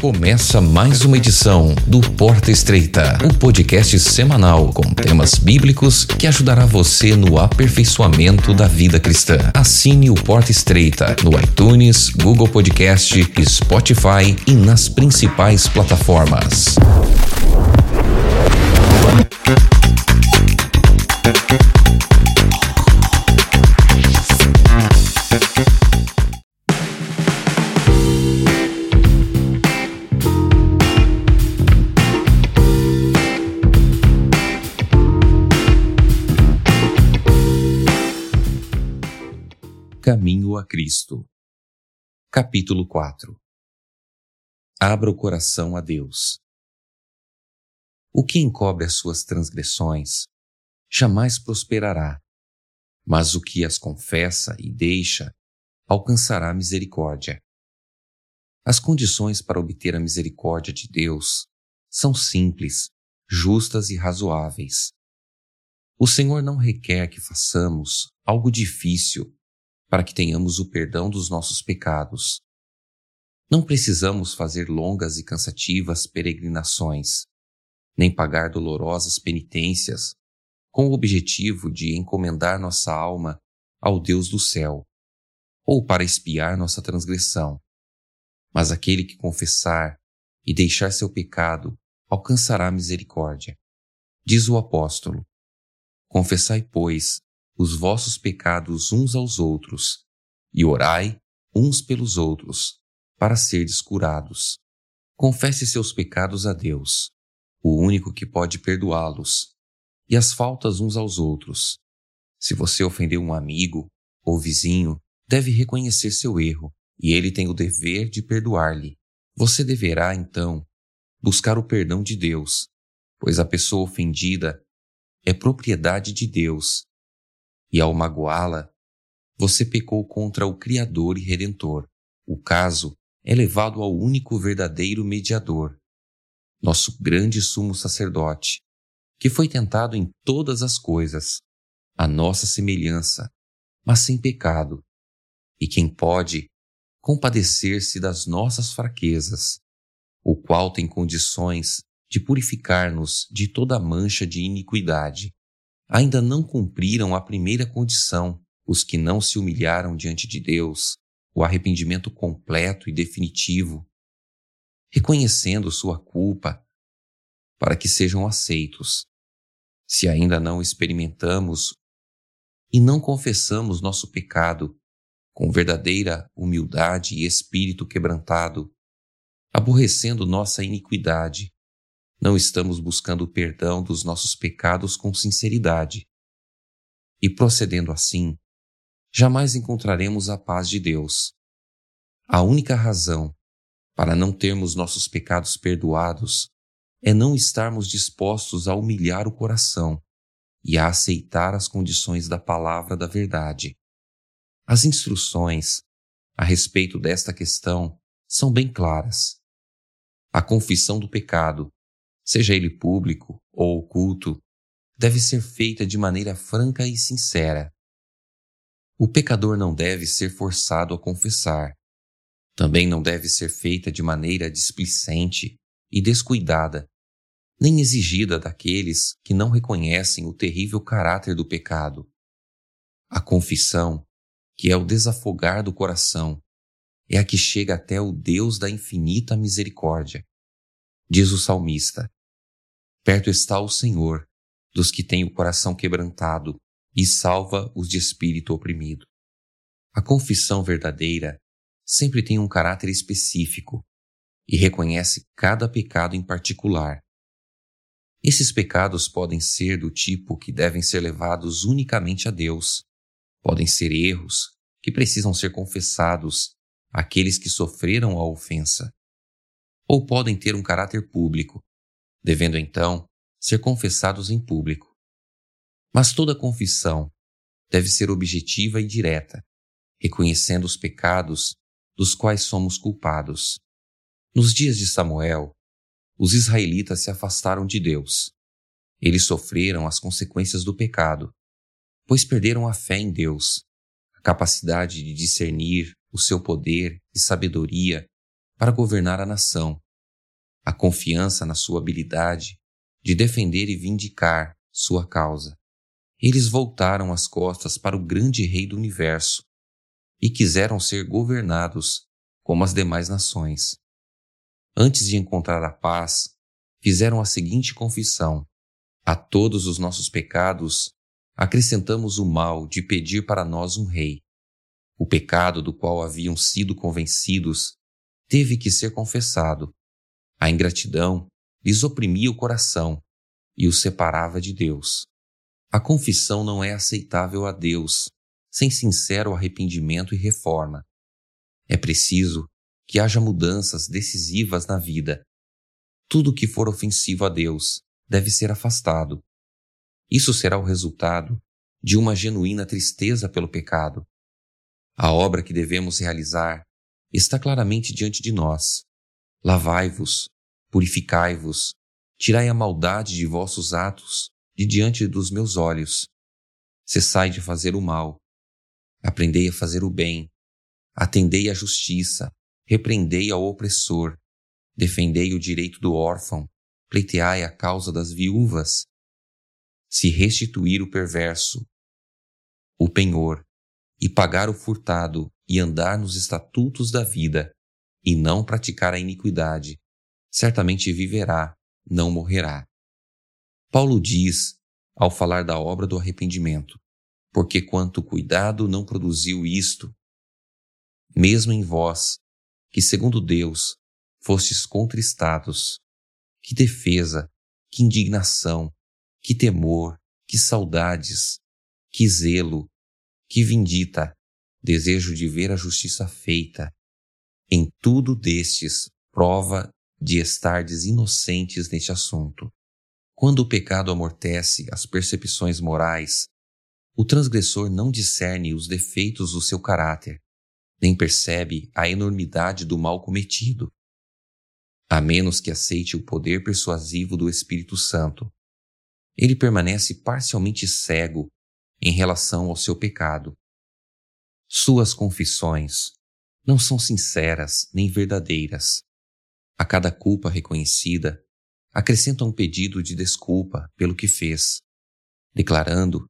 Começa mais uma edição do Porta Estreita, o um podcast semanal com temas bíblicos que ajudará você no aperfeiçoamento da vida cristã. Assine o Porta Estreita no iTunes, Google Podcast, Spotify e nas principais plataformas. Caminho a Cristo. Capítulo 4 Abra o coração a Deus. O que encobre as suas transgressões jamais prosperará, mas o que as confessa e deixa alcançará misericórdia. As condições para obter a misericórdia de Deus são simples, justas e razoáveis. O Senhor não requer que façamos algo difícil para que tenhamos o perdão dos nossos pecados. Não precisamos fazer longas e cansativas peregrinações, nem pagar dolorosas penitências, com o objetivo de encomendar nossa alma ao Deus do céu, ou para espiar nossa transgressão. Mas aquele que confessar e deixar seu pecado alcançará misericórdia. Diz o apóstolo: Confessai, pois, os vossos pecados uns aos outros, e orai uns pelos outros, para serdes curados. Confesse seus pecados a Deus, o único que pode perdoá-los, e as faltas uns aos outros. Se você ofendeu um amigo ou vizinho, deve reconhecer seu erro, e ele tem o dever de perdoar-lhe. Você deverá, então, buscar o perdão de Deus, pois a pessoa ofendida é propriedade de Deus e ao magoá-la, você pecou contra o Criador e Redentor. O caso é levado ao único verdadeiro mediador, nosso grande sumo sacerdote, que foi tentado em todas as coisas, a nossa semelhança, mas sem pecado, e quem pode compadecer-se das nossas fraquezas, o qual tem condições de purificar-nos de toda mancha de iniquidade ainda não cumpriram a primeira condição, os que não se humilharam diante de Deus, o arrependimento completo e definitivo, reconhecendo sua culpa, para que sejam aceitos. Se ainda não experimentamos e não confessamos nosso pecado com verdadeira humildade e espírito quebrantado, aborrecendo nossa iniquidade, não estamos buscando o perdão dos nossos pecados com sinceridade. E procedendo assim, jamais encontraremos a paz de Deus. A única razão para não termos nossos pecados perdoados é não estarmos dispostos a humilhar o coração e a aceitar as condições da palavra da verdade. As instruções a respeito desta questão são bem claras. A confissão do pecado seja ele público ou oculto, deve ser feita de maneira franca e sincera. O pecador não deve ser forçado a confessar. Também não deve ser feita de maneira displicente e descuidada, nem exigida daqueles que não reconhecem o terrível caráter do pecado. A confissão, que é o desafogar do coração, é a que chega até o Deus da infinita misericórdia. Diz o salmista: Perto está o Senhor dos que têm o coração quebrantado e salva os de espírito oprimido. A confissão verdadeira sempre tem um caráter específico e reconhece cada pecado em particular. Esses pecados podem ser do tipo que devem ser levados unicamente a Deus, podem ser erros que precisam ser confessados àqueles que sofreram a ofensa, ou podem ter um caráter público, devendo então ser confessados em público. Mas toda confissão deve ser objetiva e direta, reconhecendo os pecados dos quais somos culpados. Nos dias de Samuel, os israelitas se afastaram de Deus. Eles sofreram as consequências do pecado. pois perderam a fé em Deus, a capacidade de discernir o seu poder e sabedoria para governar a nação, a confiança na sua habilidade de defender e vindicar sua causa. Eles voltaram as costas para o grande Rei do universo e quiseram ser governados como as demais nações. Antes de encontrar a paz, fizeram a seguinte confissão: A todos os nossos pecados acrescentamos o mal de pedir para nós um rei. O pecado do qual haviam sido convencidos teve que ser confessado. A ingratidão lhes oprimia o coração e os separava de Deus. A confissão não é aceitável a Deus sem sincero arrependimento e reforma. É preciso que haja mudanças decisivas na vida. Tudo que for ofensivo a Deus deve ser afastado. Isso será o resultado de uma genuína tristeza pelo pecado. A obra que devemos realizar está claramente diante de nós. Lavai-vos, purificai-vos, tirai a maldade de vossos atos de diante dos meus olhos. Cessai de fazer o mal. Aprendei a fazer o bem. Atendei à justiça. Repreendei ao opressor. Defendei o direito do órfão. Pleiteai a causa das viúvas. Se restituir o perverso, o penhor, e pagar o furtado, e andar nos estatutos da vida, e não praticar a iniquidade, certamente viverá, não morrerá. Paulo diz, ao falar da obra do arrependimento, porque quanto cuidado não produziu isto, mesmo em vós, que segundo Deus fostes contristados, que defesa, que indignação, que temor, que saudades, que zelo, que vindita, desejo de ver a justiça feita. Em tudo destes, prova de estardes inocentes neste assunto. Quando o pecado amortece as percepções morais, o transgressor não discerne os defeitos do seu caráter, nem percebe a enormidade do mal cometido, a menos que aceite o poder persuasivo do Espírito Santo. Ele permanece parcialmente cego em relação ao seu pecado. Suas confissões não são sinceras nem verdadeiras. A cada culpa reconhecida, acrescenta um pedido de desculpa pelo que fez, declarando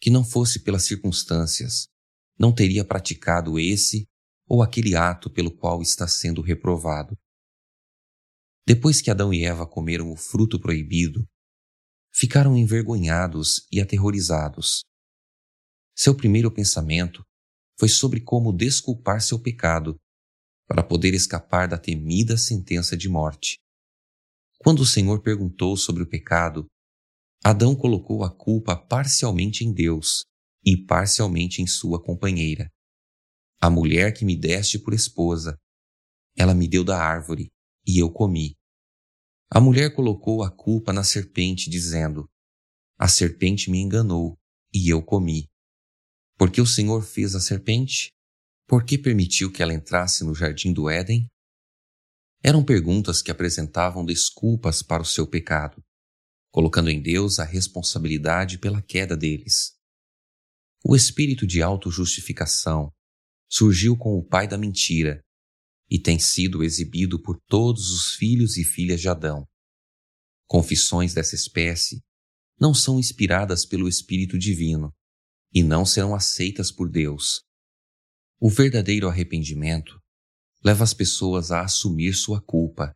que não fosse pelas circunstâncias, não teria praticado esse ou aquele ato pelo qual está sendo reprovado. Depois que Adão e Eva comeram o fruto proibido, ficaram envergonhados e aterrorizados. Seu primeiro pensamento foi sobre como desculpar seu pecado para poder escapar da temida sentença de morte. Quando o Senhor perguntou sobre o pecado, Adão colocou a culpa parcialmente em Deus e parcialmente em sua companheira. A mulher que me deste por esposa, ela me deu da árvore e eu comi. A mulher colocou a culpa na serpente, dizendo: A serpente me enganou e eu comi. Porque o Senhor fez a serpente? Por que permitiu que ela entrasse no jardim do Éden? Eram perguntas que apresentavam desculpas para o seu pecado, colocando em Deus a responsabilidade pela queda deles. O espírito de autojustificação surgiu com o pai da mentira e tem sido exibido por todos os filhos e filhas de Adão. Confissões dessa espécie não são inspiradas pelo Espírito Divino e não serão aceitas por Deus. O verdadeiro arrependimento leva as pessoas a assumir sua culpa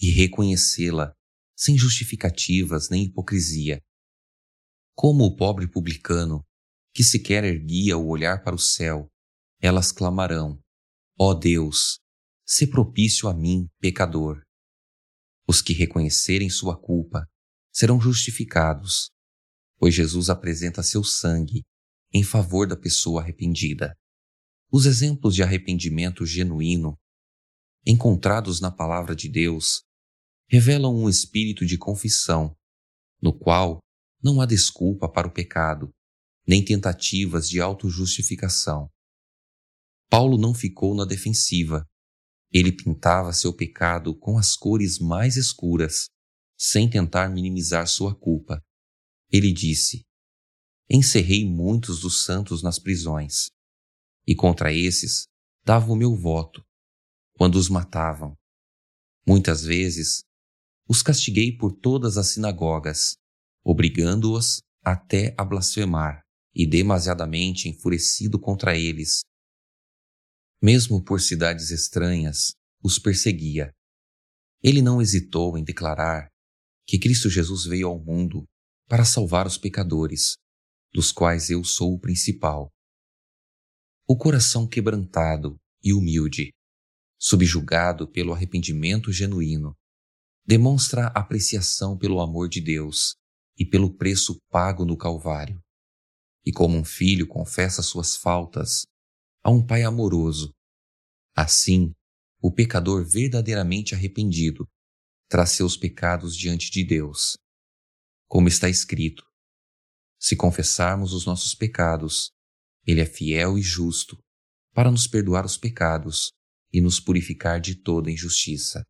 e reconhecê-la sem justificativas nem hipocrisia. Como o pobre publicano, que sequer erguia o olhar para o céu, elas clamarão: Ó oh Deus, se propício a mim, pecador. Os que reconhecerem sua culpa serão justificados, pois Jesus apresenta seu sangue em favor da pessoa arrependida. Os exemplos de arrependimento genuíno, encontrados na Palavra de Deus, revelam um espírito de confissão, no qual não há desculpa para o pecado, nem tentativas de autojustificação. Paulo não ficou na defensiva. Ele pintava seu pecado com as cores mais escuras, sem tentar minimizar sua culpa. Ele disse: encerrei muitos dos santos nas prisões, e contra esses dava o meu voto, quando os matavam. Muitas vezes os castiguei por todas as sinagogas, obrigando-os até a blasfemar, e demasiadamente enfurecido contra eles. Mesmo por cidades estranhas, os perseguia. Ele não hesitou em declarar que Cristo Jesus veio ao mundo para salvar os pecadores, dos quais eu sou o principal. O coração quebrantado e humilde, subjugado pelo arrependimento genuíno, demonstra apreciação pelo amor de Deus e pelo preço pago no Calvário. E como um filho confessa suas faltas a um pai amoroso, assim o pecador verdadeiramente arrependido traz seus pecados diante de Deus. Como está escrito: Se confessarmos os nossos pecados, Ele é fiel e justo para nos perdoar os pecados e nos purificar de toda injustiça.